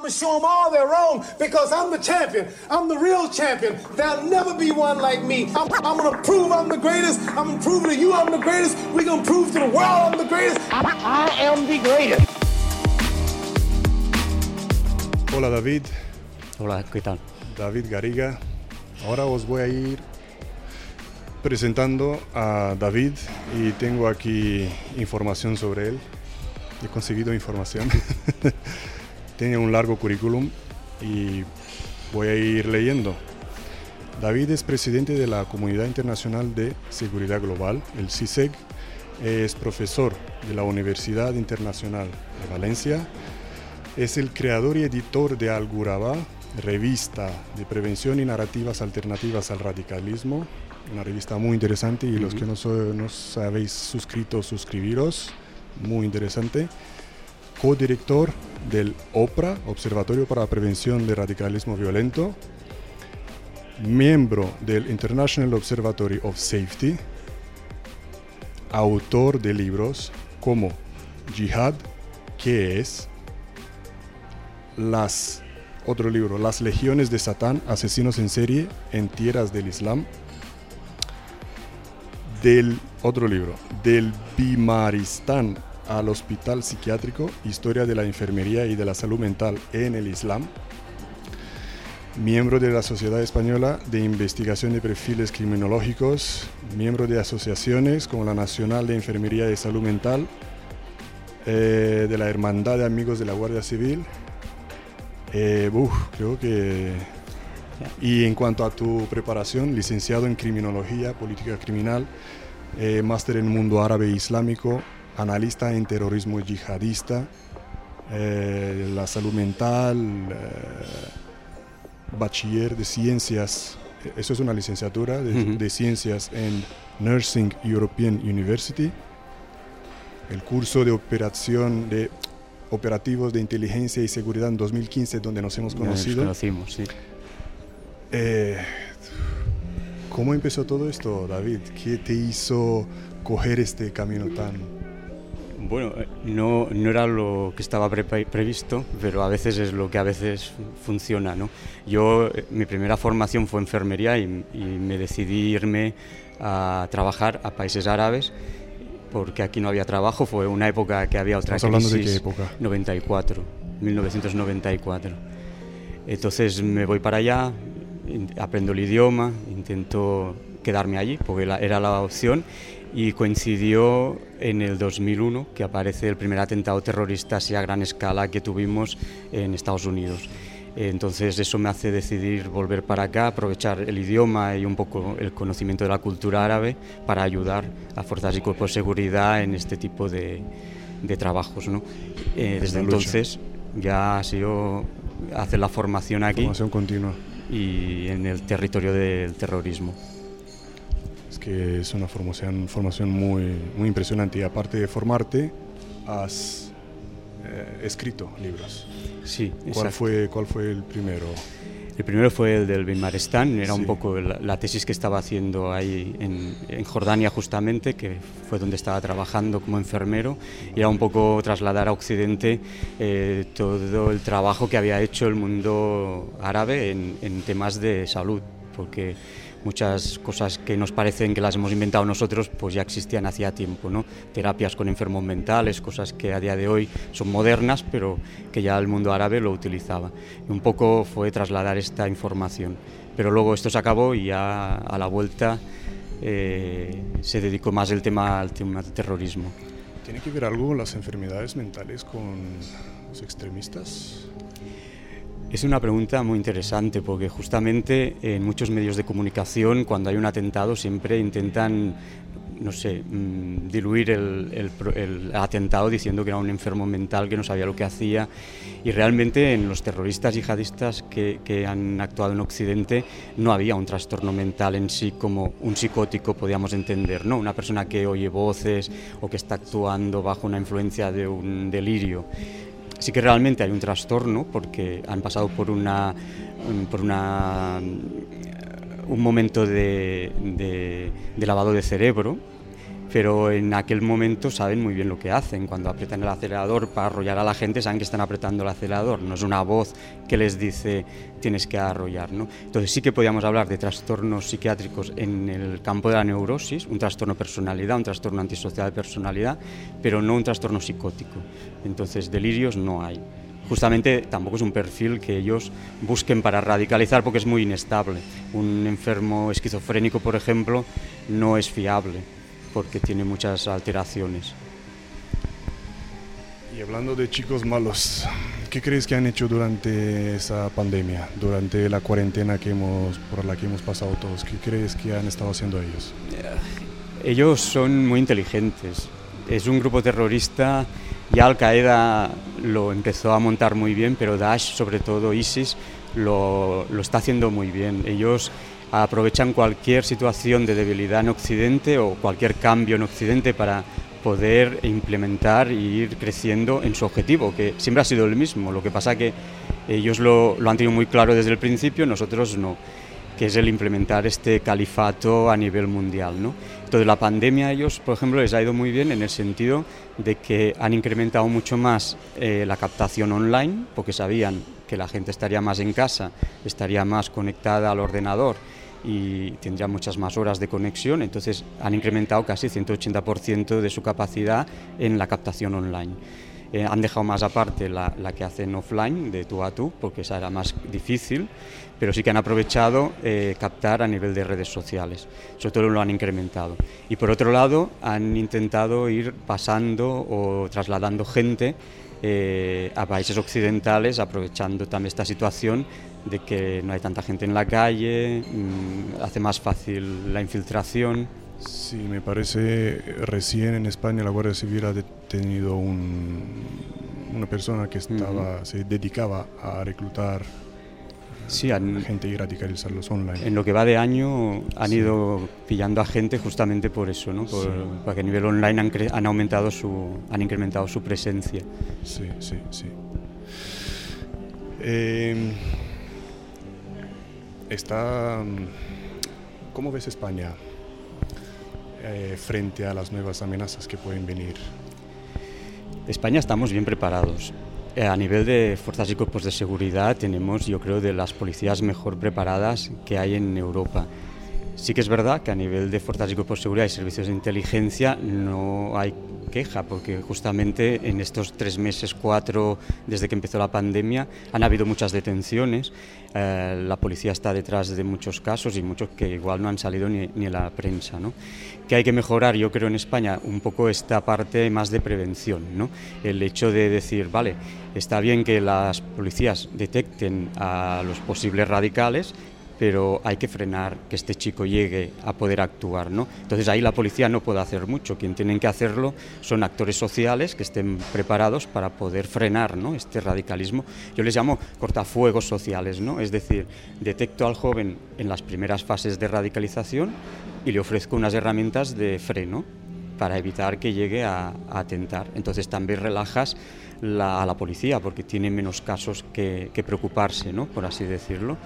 I'm gonna show them all they're wrong because I'm the champion. I'm the real champion. There'll never be one like me. I'm, I'm gonna prove I'm the greatest. I'm gonna prove to you I'm the greatest. We're gonna prove to the world I'm the greatest. I, I am the greatest. Hola David, Hola, ¿qué tal? David Gariga. Ahora os voy a ir presentando a David y tengo aquí información sobre él. He conseguido información. Tiene un largo currículum y voy a ir leyendo. David es presidente de la Comunidad Internacional de Seguridad Global, el CISEG. Es profesor de la Universidad Internacional de Valencia. Es el creador y editor de Alguraba, revista de prevención y narrativas alternativas al radicalismo. Una revista muy interesante y los que no, so- no habéis suscrito, suscribiros. Muy interesante codirector del OPRA, Observatorio para la Prevención de Radicalismo Violento, miembro del International Observatory of Safety, autor de libros como Jihad, ¿qué es? Las, otro libro, Las Legiones de Satán, Asesinos en Serie en Tierras del Islam, del otro libro, del Bimaristán al Hospital Psiquiátrico, Historia de la Enfermería y de la Salud Mental en el Islam, miembro de la Sociedad Española de Investigación de Perfiles Criminológicos, miembro de asociaciones como la Nacional de Enfermería y Salud Mental, eh, de la Hermandad de Amigos de la Guardia Civil. Eh, uf, creo que... Y en cuanto a tu preparación, licenciado en Criminología, Política Criminal, eh, máster en Mundo Árabe e Islámico, analista en terrorismo yihadista, eh, la salud mental, eh, bachiller de ciencias, eh, eso es una licenciatura de, Ujú. de ciencias en Nursing European University, el curso de operación de operativos de inteligencia y seguridad en 2015 donde nos hemos Ya Nos conocido. conocimos, sí. Eh, ¿Cómo empezó todo esto, David? ¿Qué te hizo coger este camino tan... Bueno, no, no era lo que estaba pre- previsto, pero a veces es lo que a veces funciona, ¿no? Yo, eh, mi primera formación fue enfermería y, y me decidí irme a trabajar a países árabes porque aquí no había trabajo, fue una época que había otra ¿Estamos hablando de crisis. qué época? 94, 1994. Entonces me voy para allá, aprendo el idioma, intento quedarme allí porque era la opción y coincidió en el 2001 que aparece el primer atentado terrorista así a gran escala que tuvimos en Estados Unidos. Entonces eso me hace decidir volver para acá, aprovechar el idioma y un poco el conocimiento de la cultura árabe para ayudar a fuerzas y cuerpos de seguridad en este tipo de, de trabajos. ¿no? Eh, desde entonces ya ha sido hacer la formación aquí Formación continua. y en el territorio del terrorismo. Que es una formación, formación muy, muy impresionante y aparte de formarte, has eh, escrito libros. Sí, ¿Cuál exacto. fue, ¿Cuál fue el primero? El primero fue el del Bimarestán, era Sí. un poco la, la tesis que estaba haciendo ahí en, en Jordania justamente, que fue donde estaba trabajando como enfermero, y era un poco trasladar a Occidente eh, todo el trabajo que había hecho el mundo árabe en, en temas de salud, porque muchas cosas que nos parecen que las hemos inventado nosotros, pues ya existían hacía tiempo, ¿no? Terapias con enfermos mentales, cosas que a día de hoy son modernas, pero que ya el mundo árabe lo utilizaba. Y un poco fue trasladar esta información. Pero luego esto se acabó y ya a la vuelta eh, se dedicó más el tema al tema del terrorismo. ¿Tiene que ver algo las enfermedades mentales con los extremistas? Es una pregunta muy interesante porque justamente en muchos medios de comunicación cuando hay un atentado siempre intentan, no sé, mm, diluir el, el el atentado diciendo que era un enfermo mental que no sabía lo que hacía y realmente en los terroristas yihadistas que, que han actuado en Occidente no había un trastorno mental en sí como un psicótico podíamos entender, ¿no? Una persona que oye voces o que está actuando bajo una influencia de un delirio sí que realmente hay un trastorno porque han pasado por una por una un momento de- de lavado de cerebro pero en aquel momento saben muy bien lo que hacen. Cuando apretan el acelerador para arrollar a la gente, saben que están apretando el acelerador. No es una voz que les dice tienes que arrollar. ¿no? Entonces sí que podíamos hablar de trastornos psiquiátricos en el campo de la neurosis, un trastorno personalidad, un trastorno antisocial de personalidad, pero no un trastorno psicótico. Entonces delirios no hay justamente tampoco es un perfil que ellos busquen para radicalizar porque es muy inestable. Un enfermo esquizofrénico, por ejemplo, no es fiable porque tiene muchas alteraciones. Y hablando de chicos malos, ¿qué crees que han hecho durante esa pandemia, durante la cuarentena que hemos, por la que hemos pasado todos? ¿Qué crees que han estado haciendo ellos? Ellos son muy inteligentes. Es un grupo terrorista ya Al Qaeda lo empezó a montar muy bien, pero Daesh, sobre todo ISIS, lo, lo está haciendo muy bien. Ellos aprovechan cualquier situación de debilidad en Occidente o cualquier cambio en Occidente para poder implementar e ir creciendo en su objetivo, que siempre ha sido el mismo. Lo que pasa que ellos lo, lo han tenido muy claro desde el principio, nosotros no que es el implementar este califato a nivel mundial. ¿no? Entonces la pandemia a ellos, por ejemplo, les ha ido muy bien en el sentido de que han incrementado mucho más eh, la captación online, porque sabían que la gente estaría más en casa, estaría más conectada al ordenador y tendría muchas más horas de conexión, entonces han incrementado casi 180% de su capacidad en la captación online. Eh, han dejado más aparte la, la, que hacen offline, de tú a tú, porque esa era más difícil, pero sí que han aprovechado eh, captar a nivel de redes sociales, sobre todo lo han incrementado. Y por otro lado, han intentado ir pasando o trasladando gente eh, a países occidentales, aprovechando también esta situación de que no hay tanta gente en la calle, mmm, hace más fácil la infiltración. Sí, me parece recién en España la Guardia Civil ha detenido un, una persona que estaba, uh -huh. se dedicaba a reclutar sí, han, gente y radicalizarlos online. En lo que va de año han sí. ido pillando a gente justamente por eso, ¿no? Por, sí. Para que a nivel online han, han, aumentado su, han incrementado su presencia. Sí, sí, sí. Eh, está, ¿Cómo ves España? Eh, frente a las nuevas amenazas que pueden venir? España estamos bien preparados. Eh, a nivel de fuerzas y cuerpos de seguridad tenemos, yo creo, de las policías mejor preparadas que hay en Europa. Sí que es verdad que a nivel de fuerzas y cuerpos de seguridad y servicios de inteligencia no hay queja, porque justamente en estos tres meses, cuatro, desde que empezó la pandemia, han habido muchas detenciones. Eh, la policía está detrás de muchos casos y muchos que igual no han salido ni, ni en la prensa. ¿no? Que hay que mejorar, yo creo, en España un poco esta parte más de prevención. ¿no? El hecho de decir, vale, está bien que las policías detecten a los posibles radicales, pero hay que frenar que este chico llegue a poder actuar. ¿no? Entonces ahí la policía no puede hacer mucho, quien tienen que hacerlo son actores sociales que estén preparados para poder frenar ¿no? este radicalismo. Yo les llamo cortafuegos sociales, ¿no? es decir, detecto al joven en las primeras fases de radicalización y le ofrezco unas herramientas de freno para evitar que llegue a, atentar. Entonces también relajas la, a la policía porque tiene menos casos que, que preocuparse, ¿no? por así decirlo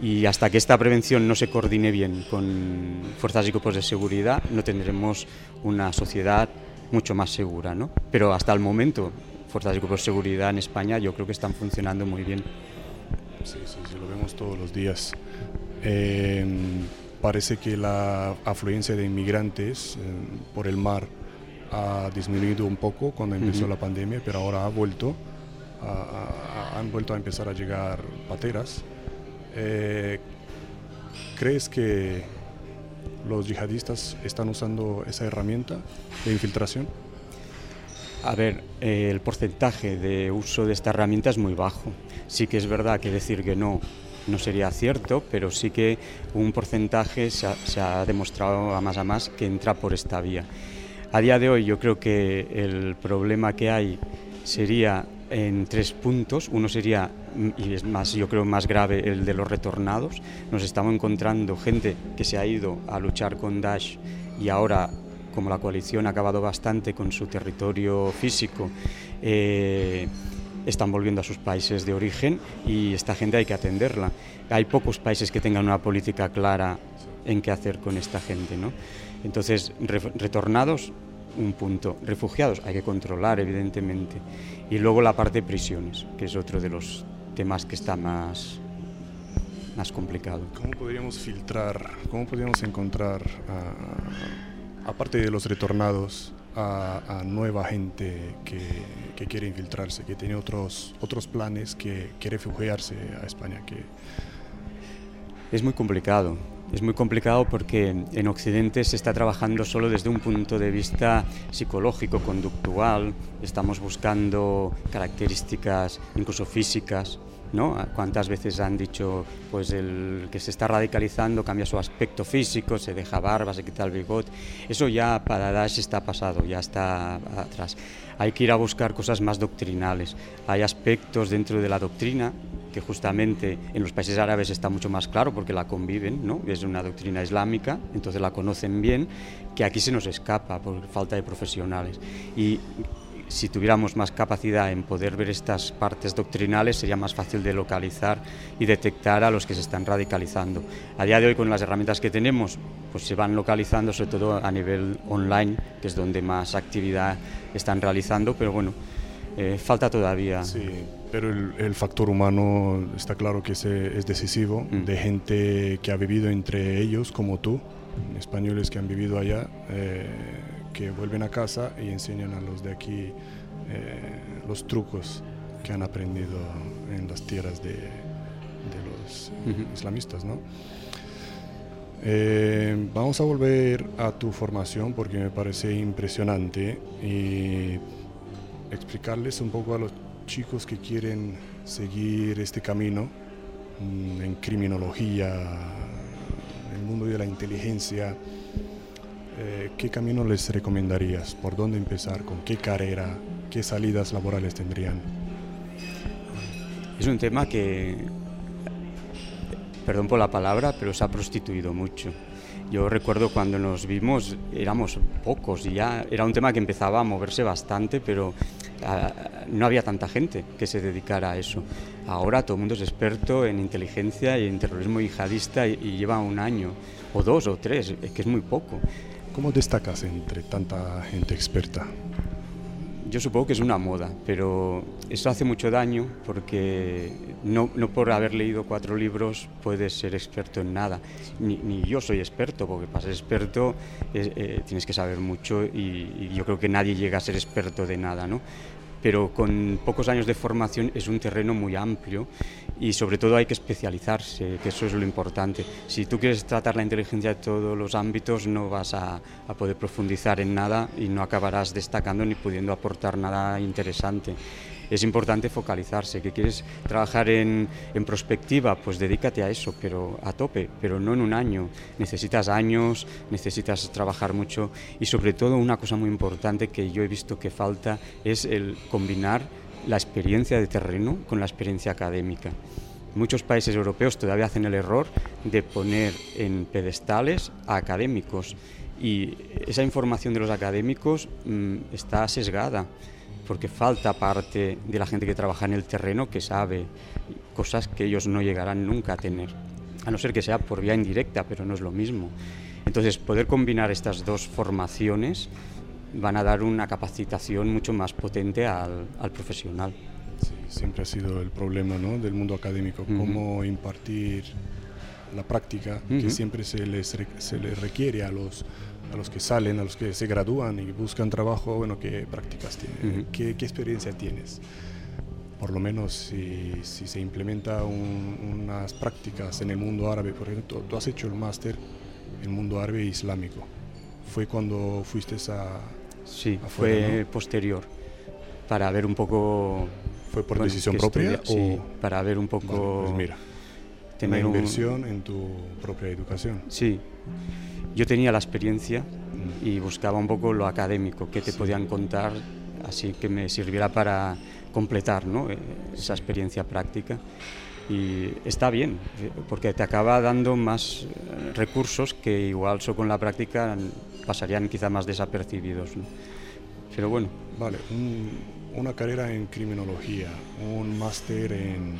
y hasta que esta prevención no se coordine bien con fuerzas y cuerpos de seguridad no tendremos una sociedad mucho más segura. ¿no? Pero hasta el momento, fuerzas y cuerpos de seguridad en España yo creo que están funcionando muy bien. Sí, sí, sí lo vemos todos los días. Eh, parece que la afluencia de inmigrantes eh, por el mar ha disminuido un poco cuando empezó uh -huh. la pandemia, pero ahora ha vuelto, a, a, han vuelto a empezar a llegar pateras. Eh, ¿Crees que los yihadistas están usando esa herramienta de infiltración? A ver, eh, el porcentaje de uso de esta herramienta es muy bajo. Sí que es verdad que decir que no no sería cierto, pero sí que un porcentaje se ha, se ha demostrado a más a más que entra por esta vía. A día de hoy yo creo que el problema que hay sería en tres puntos. Uno sería, y es más, yo creo más grave, el de los retornados. Nos estamos encontrando gente que se ha ido a luchar con Daesh y ahora, como la coalición ha acabado bastante con su territorio físico, eh, están volviendo a sus países de origen y esta gente hay que atenderla. Hay pocos países que tengan una política clara en qué hacer con esta gente, ¿no? Entonces, retornados, un punto. Refugiados, hay que controlar, evidentemente. Y luego la parte de prisiones, que es otro de los temas que está más, más complicado. ¿Cómo podríamos filtrar, cómo podríamos encontrar, aparte de los retornados, a, nueva gente que, que, quiere infiltrarse, que tiene otros, otros planes, que quiere refugiarse a España? Que... Es muy complicado. Es muy complicado porque en Occidente se está trabajando solo desde un punto de vista psicológico, conductual, estamos buscando características incluso físicas, ¿no? ¿Cuántas veces han dicho pues el que se está radicalizando cambia su aspecto físico, se deja barba, se quita el bigote? Eso ya para Daesh está pasado, ya está atrás. Hay que ir a buscar cosas más doctrinales. Hay aspectos dentro de la doctrina que justamente en los países árabes está mucho más claro porque la conviven, ¿no? es una doctrina islámica, entonces la conocen bien, que aquí se nos escapa por falta de profesionales. Y si tuviéramos más capacidad en poder ver estas partes doctrinales, sería más fácil de localizar y detectar a los que se están radicalizando. A día de hoy, con las herramientas que tenemos, pues se van localizando, sobre todo a nivel online, que es donde más actividad están realizando, pero bueno, eh, falta todavía. Sí, pero el, factor humano está claro que es, es decisivo, mm. de gente que ha vivido entre ellos, como tú, españoles que han vivido allá, eh, que vuelven a casa y enseñan a los de aquí eh, los trucos que han aprendido en las tierras de, de los islamistas, ¿no? vamos a volver a tu formación porque me parece impresionante y explicarles un poco a los chicos que quieren seguir este camino mm, en criminología, en el mundo de la inteligencia, eh, ¿qué camino les recomendarías? ¿Por dónde empezar? ¿Con qué carrera? ¿Qué salidas laborales tendrían? Es un tema que, perdón por la palabra, pero se ha prostituido mucho. Yo recuerdo cuando nos vimos, éramos pocos y ya era un tema que empezaba a moverse bastante, pero no había tanta gente que se dedicara a eso. Ahora todo el mundo es experto en inteligencia y en terrorismo yihadista y, lleva un año, o dos o tres, es que es muy poco. ¿Cómo destacas entre tanta gente experta? Yo supongo que es una moda, pero eso hace mucho daño porque no, no por haber leído cuatro libros puedes ser experto en nada. Ni, yo soy experto, porque para ser experto eh, tienes que saber mucho y, y, yo creo que nadie llega a ser experto de nada, ¿no? Pero con pocos años de formación es un terreno muy amplio y sobre todo hay que especializarse, que eso es lo importante. Si tú quieres tratar la inteligencia de todos los ámbitos no vas a, a poder profundizar en nada y no acabarás destacando ni pudiendo aportar nada interesante es importante focalizarse. ¿Que quieres trabajar en, en prospectiva? Pues dedícate a eso, pero a tope, pero no en un año. Necesitas años, necesitas trabajar mucho y sobre todo una cosa muy importante que yo he visto que falta es el combinar la experiencia de terreno con la experiencia académica. Muchos países europeos todavía hacen el error de poner en pedestales a académicos y esa información de los académicos mmm, está sesgada porque falta parte de la gente que trabaja en el terreno que sabe cosas que ellos no llegarán nunca a tener, a no ser que sea por vía indirecta, pero no es lo mismo. Entonces, poder combinar estas dos formaciones van a dar una capacitación mucho más potente al, profesional. Sí, siempre ha sido el problema ¿no? del mundo académico, cómo impartir la práctica que siempre se les, se les requiere a los a los que salen, a los que se gradúan y buscan trabajo, bueno, ¿qué prácticas tienes? ¿Qué, experiencia tienes? Por lo menos si, si se implementa unas prácticas en el mundo árabe, por ejemplo, tú has hecho el máster en mundo árabe e islámico. ¿Fue cuando fuiste a... Sí, fue posterior, para ver un poco... ¿Fue por decisión propia? Sí, para ver un poco... pues mira, tener una inversión en tu propia educación. Sí yo tenía la experiencia y buscaba un poco lo académico, que te podían contar, así que me sirviera para completar ¿no? Eh, esa experiencia práctica. Y está bien, eh, porque te acaba dando más eh, recursos que igual solo con la práctica pasarían quizá más desapercibidos. ¿no? Pero bueno. Vale, una carrera en criminología, un máster en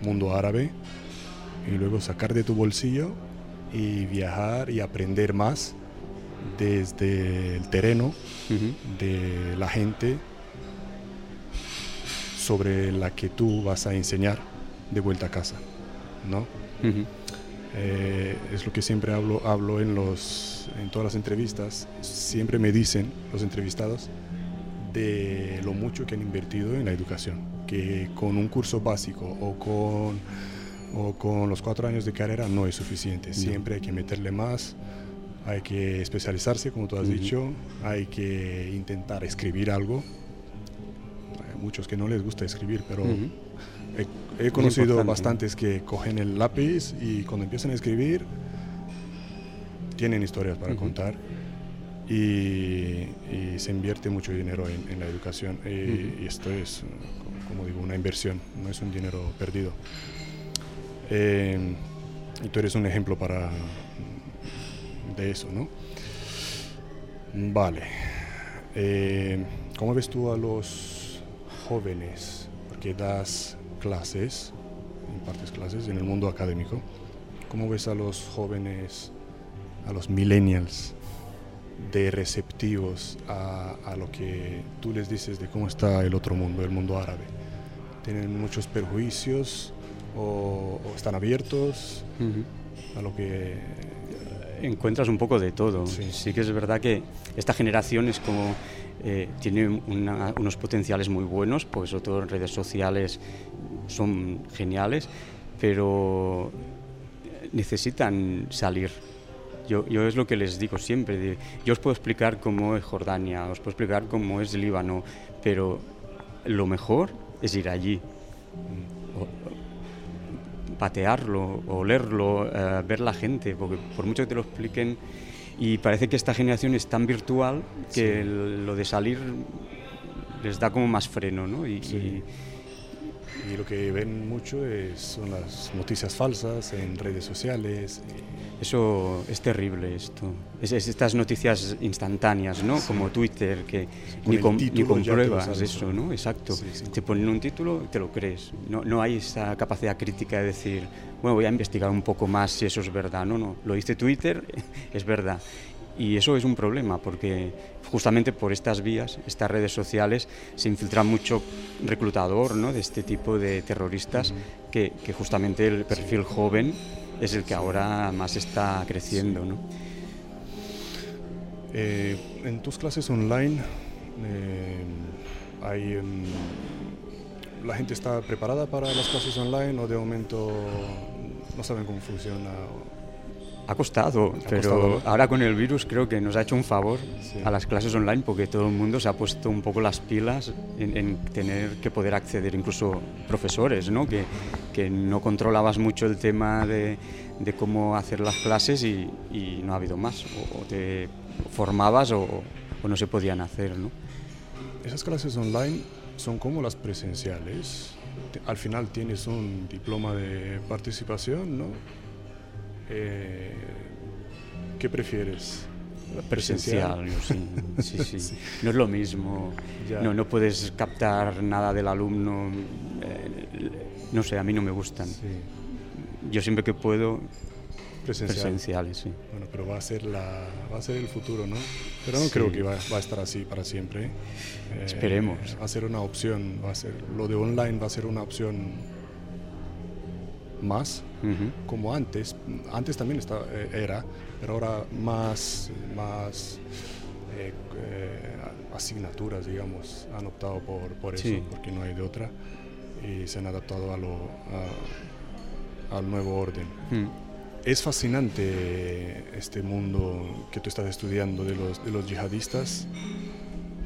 mundo árabe y luego sacar de tu bolsillo y viajar y aprender más desde el terreno de la gente sobre la que tú vas a enseñar de vuelta a casa, ¿no? Eh, es lo que siempre hablo, hablo en, los, en todas las entrevistas. Siempre me dicen los entrevistados de lo mucho que han invertido en la educación, que con un curso básico o con, o con los cuatro años de carrera no es suficiente. Siempre hay que meterle más, hay que especializarse, como tú has dicho, hay que intentar escribir algo. Hay muchos que no les gusta escribir, pero he, conocido bastantes que cogen el lápiz y cuando empiezan a escribir tienen historias para contar y, se invierte mucho dinero en, la educación. Y, esto es, como digo, una inversión, no es un dinero perdido. Eh, y tú eres un ejemplo para de eso, ¿no? Vale. Eh, ¿Cómo ves tú a los jóvenes? Porque das clases, impartes clases en el mundo académico. ¿Cómo ves a los jóvenes, a los millennials, de receptivos a, lo que tú les dices de cómo está el otro mundo, el mundo árabe? ¿Tienen muchos perjuicios o, están abiertos a lo que encuentras un poco de todo. Sí. que es verdad que esta generación es como eh, tiene unos potenciales muy buenos, pues sobre todo en redes sociales son geniales, pero necesitan salir. Yo, yo, es lo que les digo siempre, yo os puedo explicar cómo es Jordania, os puedo explicar cómo es Líbano, pero lo mejor es ir allí, patearlo, olerlo, eh, ver la gente, porque por mucho que te lo expliquen, y parece que esta generación es tan virtual que lo de salir les da como más freno, ¿no? y y lo que ven mucho es, son las noticias falsas en redes sociales. Eso es terrible esto. Es, estas noticias instantáneas, ¿no? Como Twitter, que ni, ni, compruebas eso, ¿no? Exacto. te ponen un título y te lo crees. No, no hay esa capacidad crítica de decir, bueno, voy a investigar un poco más si eso es verdad. No, no. Lo dice Twitter, es verdad. Y eso es un problema porque justamente por estas vías, estas redes sociales, se infiltra mucho reclutador ¿no? de este tipo de terroristas que, justamente el perfil joven es el que ahora más está creciendo. ¿no? Eh, en tus clases online, eh, hay, em, ¿la gente está preparada para las clases online o de momento no saben cómo funciona? Ha costado, pero ahora con el virus creo que nos ha hecho un favor a las clases online porque todo el mundo se ha puesto un poco las pilas en, tener que poder acceder, incluso profesores, ¿no? Que, que no controlabas mucho el tema de, de cómo hacer las clases y, y, no ha habido más. O, te formabas o, o, no se podían hacer. ¿no? Esas clases online son como las presenciales. Al final tienes un diploma de participación, ¿no? Eh, ¿Qué prefieres? Presencial, sí, sí, sí. No es lo mismo. No, no puedes captar nada del alumno. Eh, no sé, a mí no me gustan. Yo siempre que puedo presenciales, sí. Bueno, pero va a ser la, va a ser el futuro, ¿no? Pero no creo que va, va, a estar así para siempre. Eh, Esperemos. Va a ser una opción, va a ser lo de online va a ser una opción más, como antes. Antes también estaba, eh, era, pero ahora más, más eh, eh, asignaturas, digamos, han optado por, por eso, porque no hay de otra, y se han adaptado a lo, al nuevo orden. Mm. Es fascinante este mundo que tú estás estudiando de los, de los yihadistas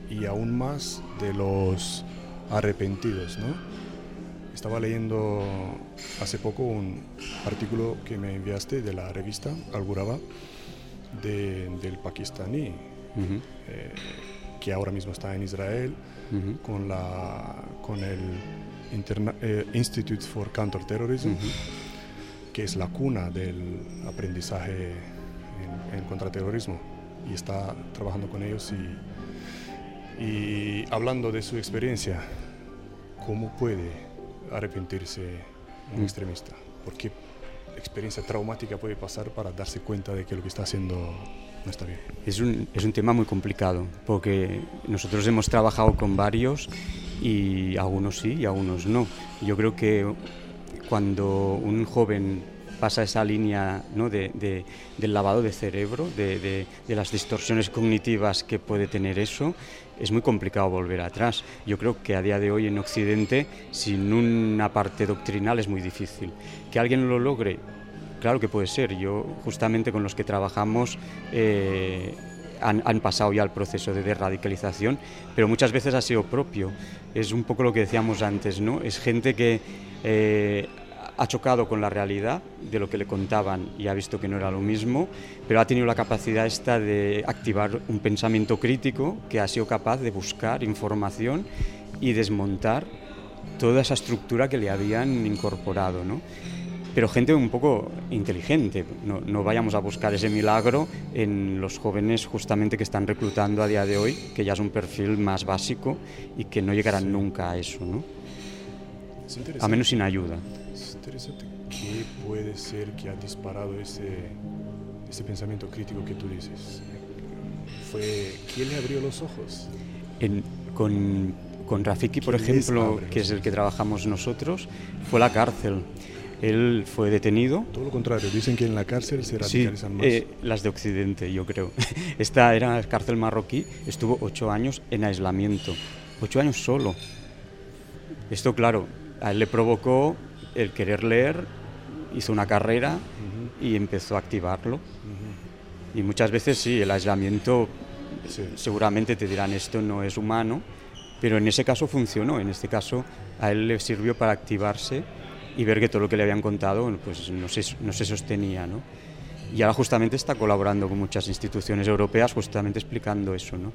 y aún más de los arrepentidos, ¿no? Estaba leyendo hace poco un artículo que me enviaste de la revista Al de, del pakistaní, eh, que ahora mismo está en Israel con, la, con el eh, Institute for Counterterrorism, que es la cuna del aprendizaje en, contraterrorismo. Y está trabajando con ellos y, y hablando de su experiencia, cómo puede arrepentirse un mm. extremista. ¿Por qué, experiencia traumática puede pasar para darse cuenta de que lo que está haciendo no está bien? Es un, es un tema muy complicado, porque nosotros hemos trabajado con varios y algunos sí y algunos no. Yo creo que cuando un joven pasa esa línea ¿no? de, de, del lavado de cerebro, de, de, las distorsiones cognitivas que puede tener eso, es muy complicado volver atrás. Yo creo que a día de hoy en Occidente, sin una parte doctrinal, es muy difícil. Que alguien lo logre, claro que puede ser. Yo, justamente con los que trabajamos, eh, han, han, pasado ya el proceso de radicalización, pero muchas veces ha sido propio. Es un poco lo que decíamos antes, ¿no? Es gente que eh, ha chocado con la realidad de lo que le contaban y ha visto que no era lo mismo, pero ha tenido la capacidad esta de activar un pensamiento crítico que ha sido capaz de buscar información y desmontar toda esa estructura que le habían incorporado, ¿no? Pero gente un poco inteligente, no, no vayamos a buscar ese milagro en los jóvenes justamente que están reclutando a día de hoy, que ya es un perfil más básico y que no llegarán nunca a eso, ¿no? A menos sin ayuda interesante. ¿Qué puede ser que ha disparado ese, ese pensamiento crítico que tú dices? ¿Fue quién le abrió los ojos? En, con, con Rafiki, por ejemplo, que es el que trabajamos nosotros, fue la cárcel. Él fue detenido. Todo lo contrario, dicen que en la cárcel se radicalizan sí, más. Eh, las de Occidente, yo creo. Esta era la cárcel marroquí, estuvo ocho años en aislamiento. Ocho años solo. Esto, claro, a él le provocó el querer leer, hizo una carrera uh -huh. y empezó a activarlo. Uh -huh. Y muchas veces sí, el aislamiento, sí. seguramente te dirán esto no es humano, pero en ese caso funcionó, en este caso a él le sirvió para activarse y ver que todo lo que le habían contado pues no se, no se sostenía. ¿no? Y ahora justamente está colaborando con muchas instituciones europeas justamente explicando eso, ¿no?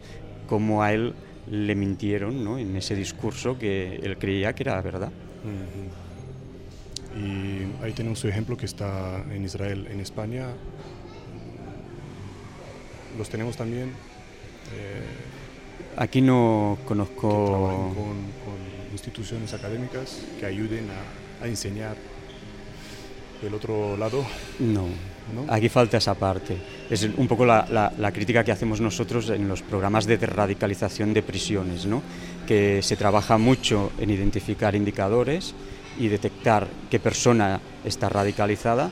cómo a él le mintieron ¿no? en ese discurso que él creía que era verdad. Uh -huh. Y ahí tenemos su ejemplo que está en Israel, en España. Los tenemos también. Eh, Aquí no conozco. Con, con, instituciones académicas que ayuden a, a, enseñar el otro lado. No, no, aquí falta esa parte. Es un poco la, la, la, crítica que hacemos nosotros en los programas de radicalización de prisiones, ¿no? que se trabaja mucho en identificar indicadores y detectar qué persona está radicalizada,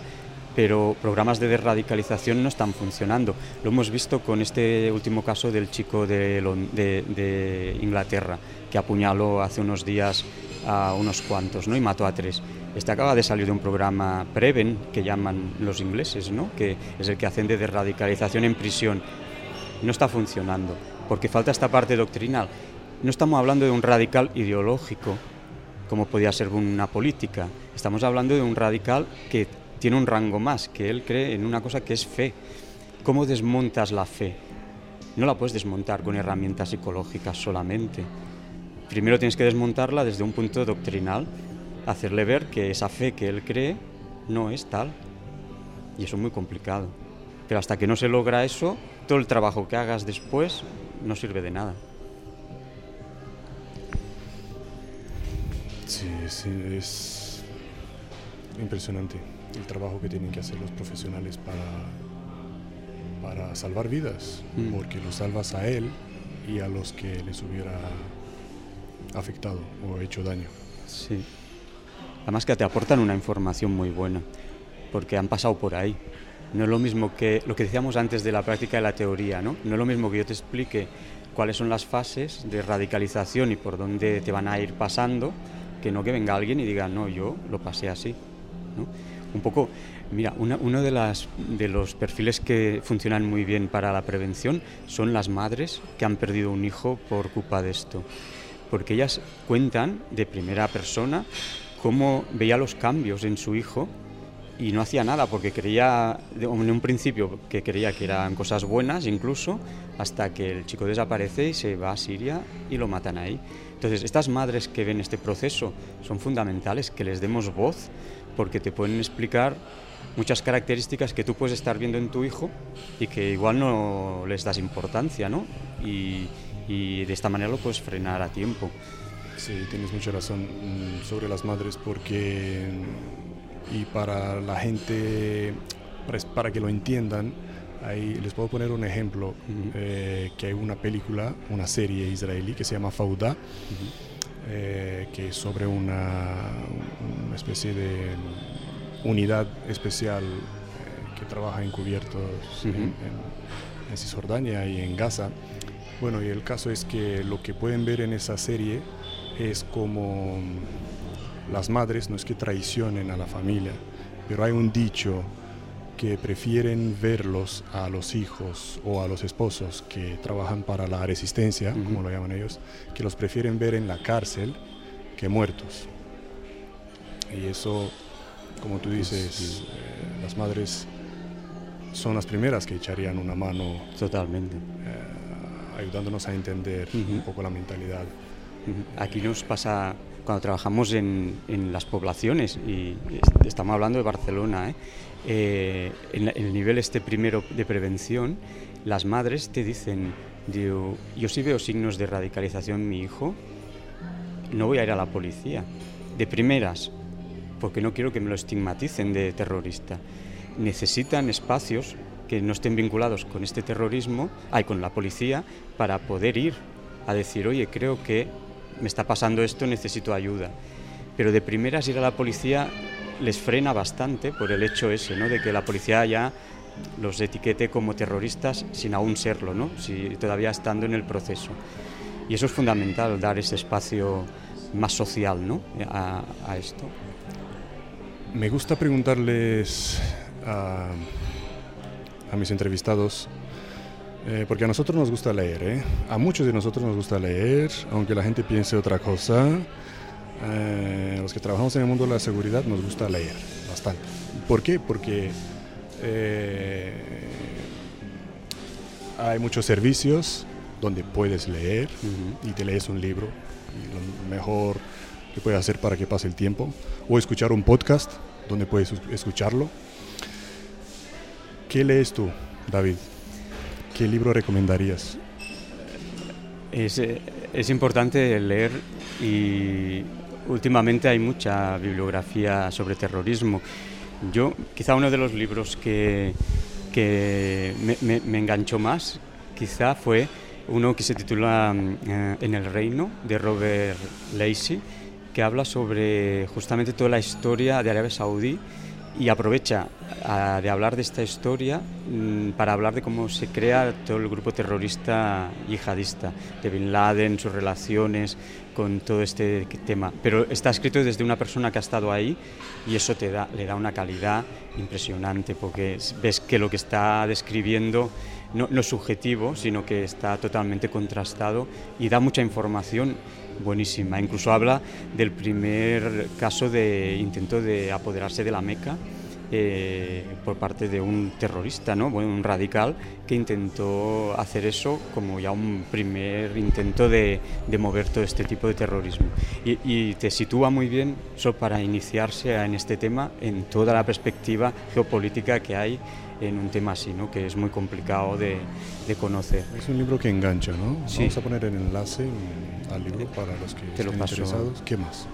pero programas de desradicalización no están funcionando. Lo hemos visto con este último caso del chico de, Inglaterra, que apuñaló hace unos días a unos cuantos ¿no? y mató a tres. Este acaba de salir de un programa Preven, que llaman los ingleses, ¿no? que es el que hacen de desradicalización en prisión. No está funcionando, porque falta esta parte doctrinal. No estamos hablando de un radical ideológico, como podía ser una política. Estamos hablando de un radical que tiene un rango más, que él cree en una cosa que es fe. ¿Cómo desmontas la fe? No la puedes desmontar con herramientas psicológicas solamente. Primero tienes que desmontarla desde un punto doctrinal, hacerle ver que esa fe que él cree no es tal. Y eso es muy complicado. Pero hasta que no se logra eso, todo el trabajo que hagas después no sirve de nada. Sí, sí, es impresionante el trabajo que tienen que hacer los profesionales para, para salvar vidas, mm. porque lo salvas a él y a los que les hubiera afectado o hecho daño. Sí. Además que te aportan una información muy buena, porque han pasado por ahí. No es lo mismo que lo que decíamos antes de la práctica de la teoría, ¿no? No es lo mismo que yo te explique cuáles son las fases de radicalización y por dónde te van a ir pasando, que no que venga alguien y diga, no, yo lo pasé así. Un poco, mira, una, uno de, las, de los perfiles que funcionan muy bien para la prevención son las madres que han perdido un hijo por culpa de esto. Porque ellas cuentan de primera persona cómo veía los cambios en su hijo y no hacía nada porque creía en un principio que creía que eran cosas buenas incluso hasta que el chico desaparece y se va a Siria y lo matan ahí. Entonces, estas madres que ven este proceso son fundamentales, que les demos voz, porque te pueden explicar muchas características que tú puedes estar viendo en tu hijo y que igual no les das importancia, ¿no? Y, de esta manera lo puedes frenar a tiempo. Sí, tienes mucha razón sobre las madres porque y para la gente, para, que lo entiendan, ahí les puedo poner un ejemplo, eh, que hay una película, una serie israelí que se llama Fauda, eh, que es sobre una, una, especie de unidad especial que trabaja encubiertos en, en Cisjordania y en Gaza. Bueno, y el caso es que lo que pueden ver en esa serie es como las madres no es que traicionen a la familia, pero hay un dicho que prefieren verlos a los hijos o a los esposos que trabajan para la resistencia, como lo llaman ellos, que los prefieren ver en la cárcel que muertos. Y eso, como tú dices, eh, las madres son las primeras que echarían una mano. Totalmente. Eh, ayudándonos a entender un poco la mentalidad. Aquí nos pasa cuando trabajamos en, en, las poblaciones, y estamos hablando de Barcelona, ¿eh? Eh, en, el nivel este primero de prevención, las madres te dicen, yo, si veo signos de radicalización en mi hijo, no voy a ir a la policía, de primeras, porque no quiero que me lo estigmaticen de terrorista. Necesitan espacios que no estén vinculados con este terrorismo, hay con la policía, para poder ir a decir, oye, creo que me está pasando esto, necesito ayuda. Pero de primeras ir a la policía les frena bastante por el hecho ese, de que la policía ya los etiquete como terroristas sin aún serlo, ¿no? si, todavía estando en el proceso. Y eso es fundamental, dar ese espacio más social a, esto. Me gusta preguntarles a, a mis entrevistados eh, porque a nosotros nos gusta leer, ¿eh? a muchos de nosotros nos gusta leer, aunque la gente piense otra cosa. Eh, los que trabajamos en el mundo de la seguridad nos gusta leer bastante. ¿Por qué? Porque hay muchos servicios donde puedes leer y te lees un libro, y lo mejor que puedes hacer para que pase el tiempo, o escuchar un podcast donde puedes escucharlo. ¿Qué lees tú, David? ¿Qué libro recomendarías? Es, es, importante leer y últimamente hay mucha bibliografía sobre terrorismo. Yo, quizá uno de los libros que, que me, enganchó más, quizá fue uno que se titula eh, En el reino, de Robert Lacey, que habla sobre justamente toda la historia de Arabia Saudí y aprovecha de hablar de esta historia mm, para hablar de cómo se crea todo el grupo terrorista yihadista, de Bin Laden, sus relaciones con todo este tema. Pero está escrito desde una persona que ha estado ahí y eso te da, le da una calidad impresionante porque ves que lo que está describiendo no, no es subjetivo, sino que está totalmente contrastado y da mucha información buenísima. Incluso habla del primer caso de intento de apoderarse de la Meca eh, por parte de un terrorista, ¿no? bueno, un radical que intentó hacer eso como ya un primer intento de, de mover todo este tipo de terrorismo. Y, y, te sitúa muy bien solo para iniciarse en este tema en toda la perspectiva geopolítica que hay en un tema así, ¿no? que es muy complicado de, de conocer. Es un libro que engancha, ¿no? Vamos a poner el enlace al libro para los que Te estén interesados. ¿Qué más?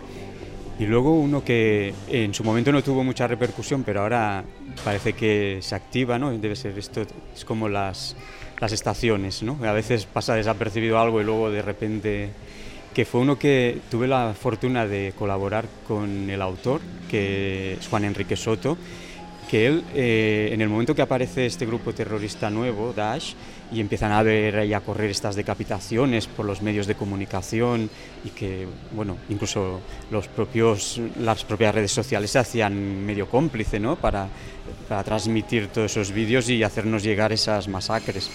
Y luego uno que en su momento no tuvo mucha repercusión, pero ahora parece que se activa, ¿no? Debe ser esto, es como las, las estaciones, ¿no? A veces pasa desapercibido algo y luego de repente que fue uno que tuve la fortuna de colaborar con el autor, que es Juan Enrique Soto, que él, eh, en el momento que aparece este grupo terrorista nuevo, Daesh, y empiezan a ver y a correr estas decapitaciones por los medios de comunicación y que, bueno, incluso los propios, las propias redes sociales se hacían medio cómplice, ¿no? Para, para transmitir todos esos vídeos y hacernos llegar esas masacres.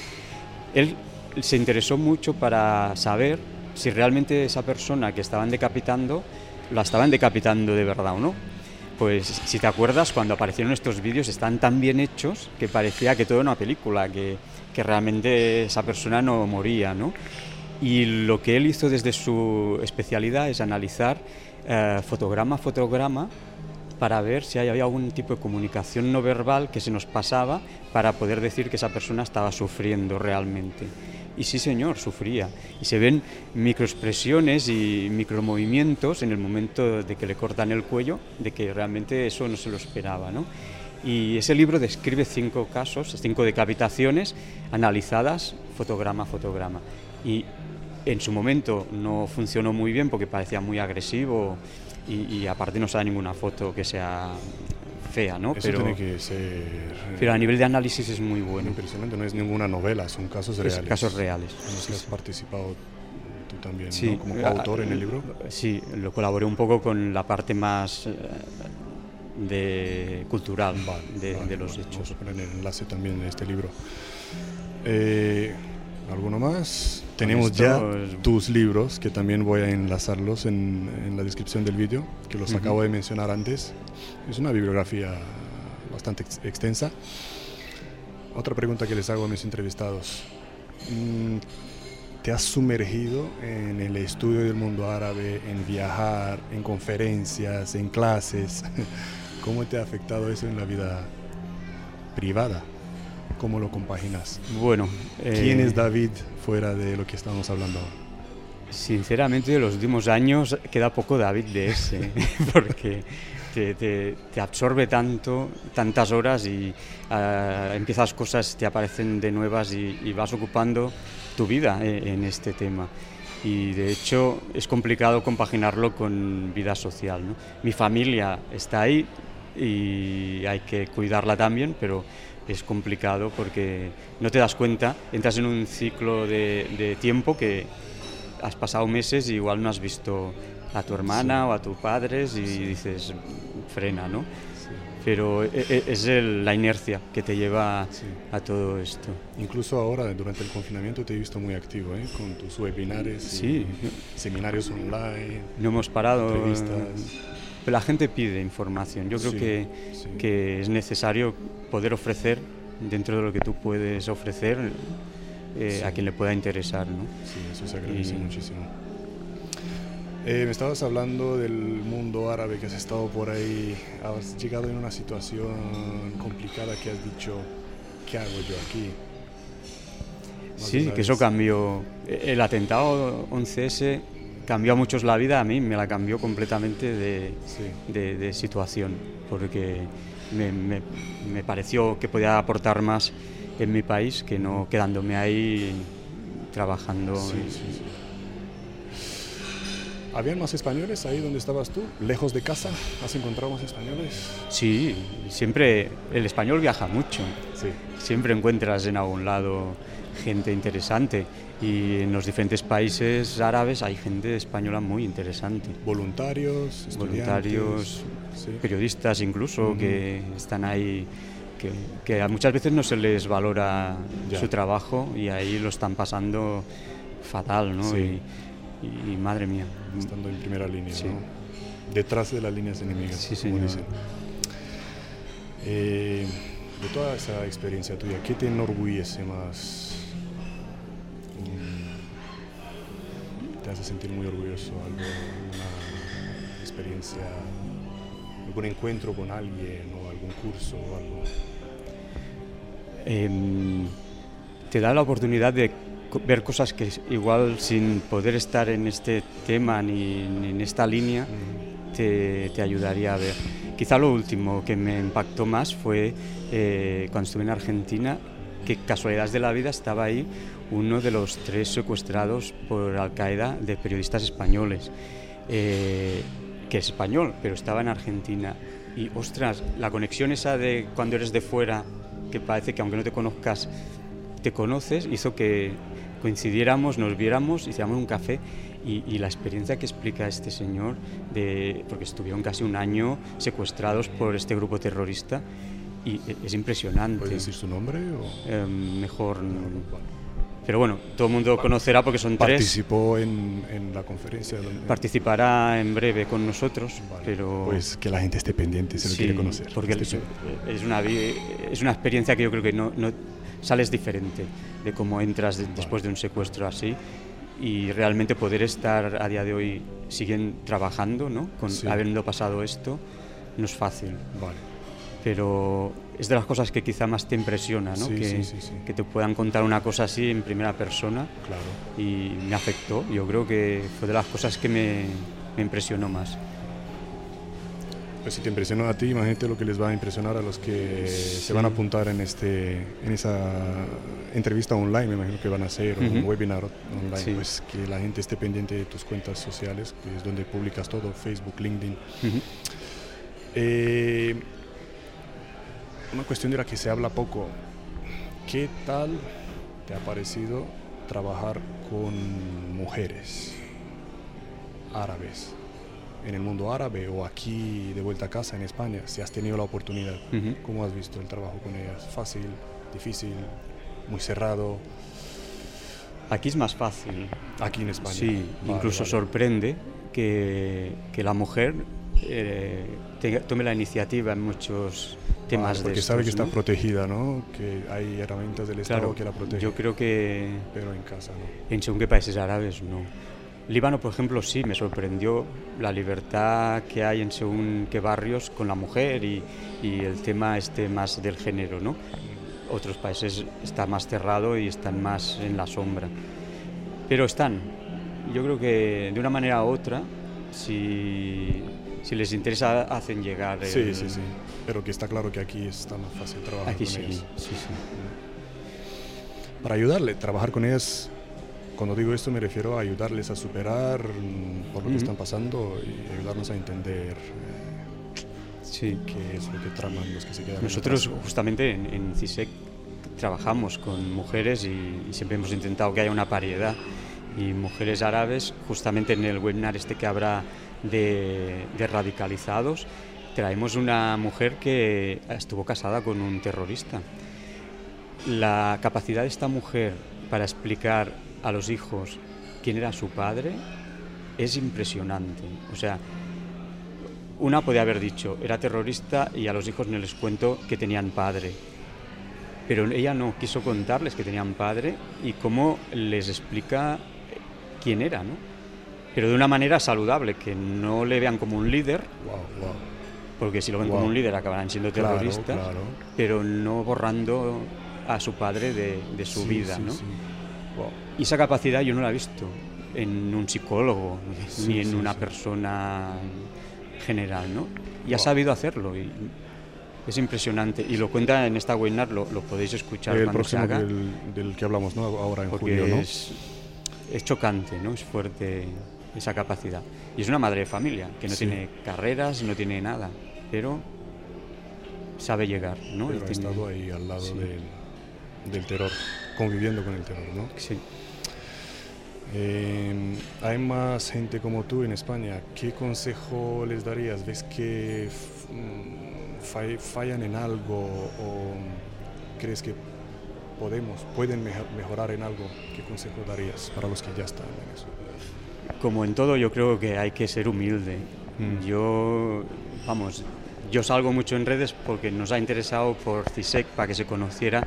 Él se interesó mucho para saber si realmente esa persona que estaban decapitando la estaban decapitando de verdad o no pues si te acuerdas, cuando aparecieron estos vídeos están tan bien hechos que parecía que todo era una película, que, que realmente esa persona no moría, ¿no? Y lo que él hizo desde su especialidad es analizar eh, fotograma a fotograma para ver si había algún tipo de comunicación no verbal que se nos pasaba para poder decir que esa persona estaba sufriendo realmente. Y sí, señor, sufría. Y se ven microexpresiones y micromovimientos en el momento de que le cortan el cuello, de que realmente eso no se lo esperaba. ¿no? Y ese libro describe cinco casos, cinco decapitaciones analizadas fotograma a fotograma. Y en su momento no funcionó muy bien porque parecía muy agresivo y, aparte no sale ninguna foto que sea fea, ¿no? Eso pero, tiene que ser... Pero a nivel de análisis es muy bueno. Impresionante, no es ninguna novela, son casos reales. casos reales. En los que has participado tú también, sí, ¿no? como coautor en el libro. Sí, lo colaboré un poco con la parte más eh, de cultural de, los hechos. Vamos a poner el enlace también en este libro. Eh, ¿Alguno más? Tenemos ya tus libros, que también voy a enlazarlos en, en la descripción del vídeo, que los acabo de mencionar antes. Es una bibliografía bastante extensa. Otra pregunta que les hago a mis entrevistados. Mm, ¿Te has sumergido en el estudio del mundo árabe, en viajar, en conferencias, en clases? ¿Cómo te ha afectado eso en la vida privada? ¿Cómo lo compaginas? Bueno, ¿quién es eh, David fuera de lo que estamos hablando ahora? Sinceramente, en los últimos años queda poco David de ese, porque te, absorbe tanto, tantas horas y uh, empiezas cosas, te aparecen de nuevas y, vas ocupando tu vida en, en este tema y de hecho es complicado compaginarlo con vida social. ¿no? Mi familia está ahí y hay que cuidarla también, pero es complicado porque no te das cuenta, entras en un ciclo de, tiempo que has pasado meses y igual no has visto a tu hermana o a tus padres y dices, frena, ¿no? Pero e, e, es la inercia que te lleva a todo esto. Incluso ahora, durante el confinamiento, te he visto muy activo, ¿eh? con tus webinars, sí. seminarios online. No hemos parado. Entrevistas pero la gente pide información. Yo creo que, que, es necesario poder ofrecer dentro de lo que tú puedes ofrecer eh, a quien le pueda interesar. ¿no? Sí, eso se agradece muchísimo. Eh, me estabas hablando del mundo árabe que has estado por ahí, has llegado en una situación complicada que has dicho, ¿qué hago yo aquí? sí, que eso cambió. El atentado 11S cambió a muchos la vida, a mí me la cambió completamente de, situación, porque me, pareció que podía aportar más en mi país que no quedándome ahí trabajando. ¿Habían más españoles ahí donde estabas tú? ¿Lejos de casa? ¿Has encontrado más españoles? Sí, siempre el español viaja mucho. Siempre encuentras en algún lado gente interesante y en los diferentes países árabes hay gente española muy interesante. Voluntarios, voluntarios, periodistas incluso que están ahí, que, muchas veces no se les valora su trabajo y ahí lo están pasando fatal, ¿no? Y, madre mía. Estando en primera línea, ¿no? Detrás de las líneas enemigas, sí, como dicen. Eh, de toda esa experiencia tuya, ¿qué te enorgullece más? Te hace sentir muy orgulloso, algo, una experiencia, algún encuentro con alguien o algún curso o algo? Em, te da la oportunidad de ver cosas que igual sin poder estar en este tema ni, en esta línea te, te, ayudaría a ver. Quizá lo último que me impactó más fue eh, cuando estuve en Argentina, que casualidades de la vida estaba ahí uno de los tres secuestrados por Al Qaeda de periodistas españoles, eh, que es español, pero estaba en Argentina. Y ostras, la conexión esa de cuando eres de fuera, que parece que aunque no te conozcas, te conoces, hizo que coincidiéramos, nos viéramos, hiciéramos un café y, la experiencia que explica este señor, de, porque estuvieron casi un año secuestrados por este grupo terrorista, y e, es impresionante. ¿Puedes decir su nombre? O? Em, mejor... Pero bueno, todo el mundo conocerá porque son tres. ¿Participó en, en la conferencia? Participará en breve con nosotros, pero... Pues que la gente esté pendiente, se lo quiere conocer. porque es, una, es una experiencia que yo creo que no, no sales diferente de cómo entras después de un secuestro así y realmente poder estar a día de hoy siguen trabajando, ¿no? Con, Habiendo pasado esto, no es fácil. Vale. pero es de las cosas que quizá más te impresiona, ¿no? que, que, te puedan contar una cosa así en primera persona. Claro. Y me afectó. Yo creo que fue de las cosas que me, me impresionó más. Pues si te impresionó a ti, imagínate lo que les va a impresionar a los que se van a apuntar en, este, en esa entrevista online, me imagino que van a hacer, un webinar online, pues que la gente esté pendiente de tus cuentas sociales, que es donde publicas todo, Facebook, LinkedIn. Eh, una cuestión de la que se habla poco, ¿qué tal te ha parecido trabajar con mujeres árabes? en el mundo árabe o aquí de vuelta a casa en España, si has tenido la oportunidad, ¿cómo has visto el trabajo con ellas? ¿Fácil, difícil, muy cerrado? Aquí es más fácil. Aquí en España. Sí, incluso sorprende que, que, la mujer eh, tome la iniciativa en muchos temas porque sabe que está protegida, ¿no? Que hay herramientas del Estado que la protegen. Yo creo que... Pero en casa no. En según qué países árabes no. Líbano, por ejemplo, sí, me sorprendió la libertad que hay en según qué barrios con la mujer y, el tema este más del género, ¿no? Otros países está más cerrado y están más en la sombra. Pero están. Yo creo que de una manera u otra, si, si les interesa, hacen llegar. Sí, sí, sí. Pero que está claro que aquí está más fácil trabajar aquí con sí, ellos. Sí, sí. Para ayudarle, trabajar con ellas cuando digo esto me refiero a ayudarles a superar mm, por lo que están pasando y ayudarnos a entender eh, sí. qué es lo que traman los que se quedan. Nosotros justamente en, en, CISEC trabajamos con mujeres y, siempre hemos intentado que haya una paridad y mujeres árabes, justamente en el webinar este que habrá de, radicalizados, traemos una mujer que estuvo casada con un terrorista. La capacidad de esta mujer para explicar a los hijos quién era su padre es impresionante. O sea, una podía haber dicho, era terrorista y a los hijos no les cuento que tenían padre. Pero ella no quiso contarles que tenían padre y cómo les explica quién era, ¿no? Pero de una manera saludable, que no le vean como un líder, porque si lo ven como un líder acabarán siendo terroristas, pero no borrando a su padre de, su vida, ¿no? Y esa capacidad yo no la he visto en un psicólogo ni en una persona general, ¿no? Y ha sabido hacerlo y es impresionante y lo cuenta en esta webinar, lo, podéis escuchar el cuando se haga. Del, del, que hablamos ¿no? ahora en julio, ¿no? Es, es chocante, ¿no? Es fuerte esa capacidad. Y es una madre de familia que no tiene carreras, no tiene nada, pero sabe llegar, ¿no? Pero ha estado ahí al lado del, del terror conviviendo con el terror, ¿no? Sí. Eh, hay más gente como tú en España. ¿Qué consejo les darías? ¿Ves que mm, fallan en algo o crees que podemos, pueden mejorar en algo? ¿Qué consejo darías para los que ya están en eso? Como en todo, yo creo que hay que ser humilde. Mm. Yo, vamos, yo salgo mucho en redes porque nos ha interesado por CISEC para que se conociera,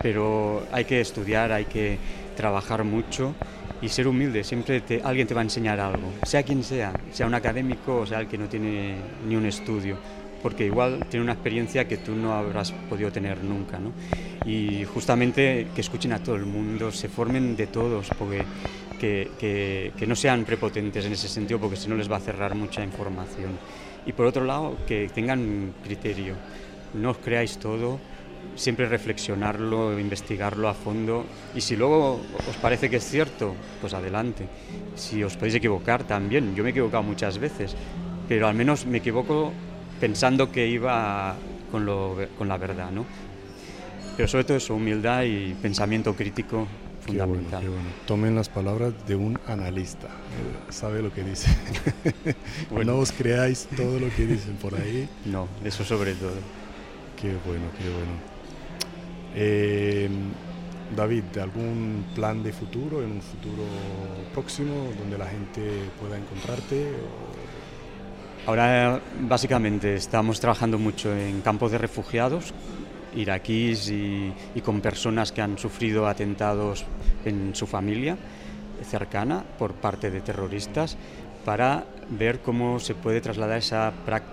pero hay que estudiar, hay que trabajar mucho y ser humilde. Siempre alguien te va a enseñar algo, sea quien sea, sea un académico o sea el que no tiene ni un estudio, porque igual tiene una experiencia que tú no habrás podido tener nunca. ¿no? Y justamente que escuchen a todo el mundo, se formen de todos, porque que, que, que no sean prepotentes en ese sentido, porque si no les va a cerrar mucha información. Y por otro lado, que tengan criterio, no os creáis todo siempre reflexionarlo, investigarlo a fondo y si luego os parece que es cierto, pues adelante. Si os podéis equivocar también, yo me he equivocado muchas veces, pero al menos me equivoco pensando que iba con, lo, con la verdad, ¿no? Pero sobre todo eso, humildad y pensamiento crítico fundamental. Tomen las palabras de un analista, sabe lo que dice. No os creáis todo lo que dicen por ahí. No, eso sobre todo. Qué bueno, qué bueno. Eh, David, ¿algún plan de futuro, en un futuro próximo, donde la gente pueda encontrarte? Ahora, básicamente, estamos trabajando mucho en campos de refugiados, iraquíes y, con personas que han sufrido atentados en su familia cercana por parte de terroristas para ver cómo se puede trasladar esa,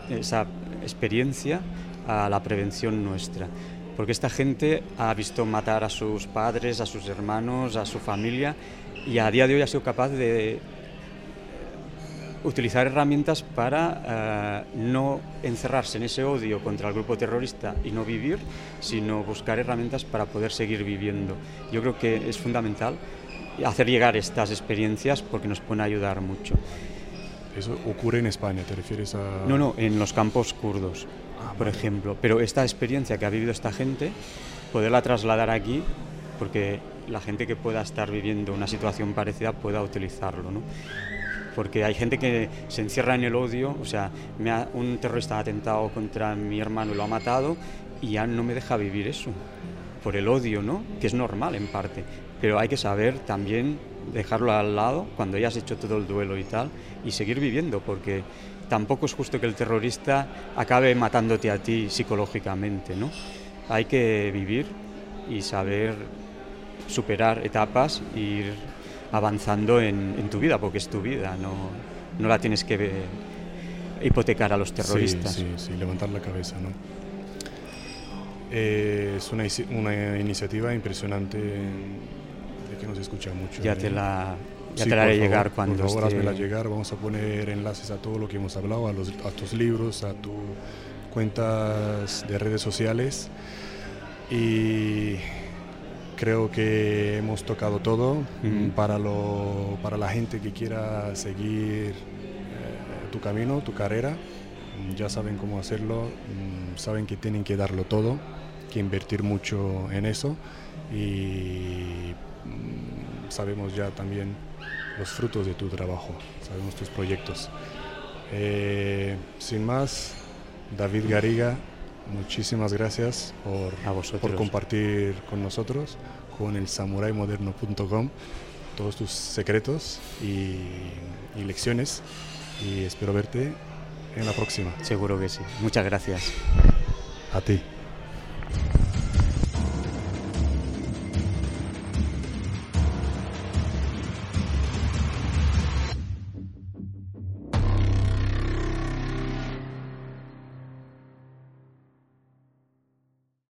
esa experiencia a la prevención nuestra. Porque esta gente ha visto matar a sus padres, a sus hermanos, a su familia y a día de hoy ha sido capaz de utilizar herramientas para eh, no encerrarse en ese odio contra el grupo terrorista y no vivir, sino buscar herramientas para poder seguir viviendo. Yo creo que es fundamental hacer llegar estas experiencias porque nos pueden ayudar mucho. ¿Eso ocurre en España? ¿Te refieres a...? No, no, en los campos kurdos, ah, por ejemplo. Pero esta experiencia que ha vivido esta gente, poderla trasladar aquí, porque la gente que pueda estar viviendo una situación parecida pueda utilizarlo. ¿no? Porque hay gente que se encierra en el odio, o sea, un terrorista ha atentado contra mi hermano y lo ha matado y ya no me deja vivir eso, por el odio, ¿no? Que es normal en parte, pero hay que saber también dejarlo al lado cuando ya has hecho todo el duelo y tal y seguir viviendo, porque tampoco es justo que el terrorista acabe matándote a ti psicológicamente, ¿no? Hay que vivir y saber superar etapas, ir avanzando en, tu vida, porque es tu vida, no, no la tienes que hipotecar a los terroristas. Sí, sí, levantar la cabeza, ¿no? Eh, es una, una, iniciativa impresionante de que nos escucha mucho. Ya te ¿eh? la, ya te la haré llegar cuando por favor, llegar. Vamos a poner enlaces a todo lo que hemos hablado, a, los, a tus libros, a tus cuentas de redes sociales. Y Creo que hemos tocado todo para, lo, para la gente que quiera seguir eh, tu camino, tu carrera. Ya saben cómo hacerlo, mm, saben que tienen que darlo todo, que invertir mucho en eso y mm, sabemos ya también los frutos de tu trabajo, sabemos tus proyectos. Eh, sin más, David Gariga, muchísimas gracias por, por compartir con nosotros, con el samuraimoderno.com, todos tus secretos y, y lecciones. Y espero verte en la próxima. Seguro que sí. Muchas gracias. A ti.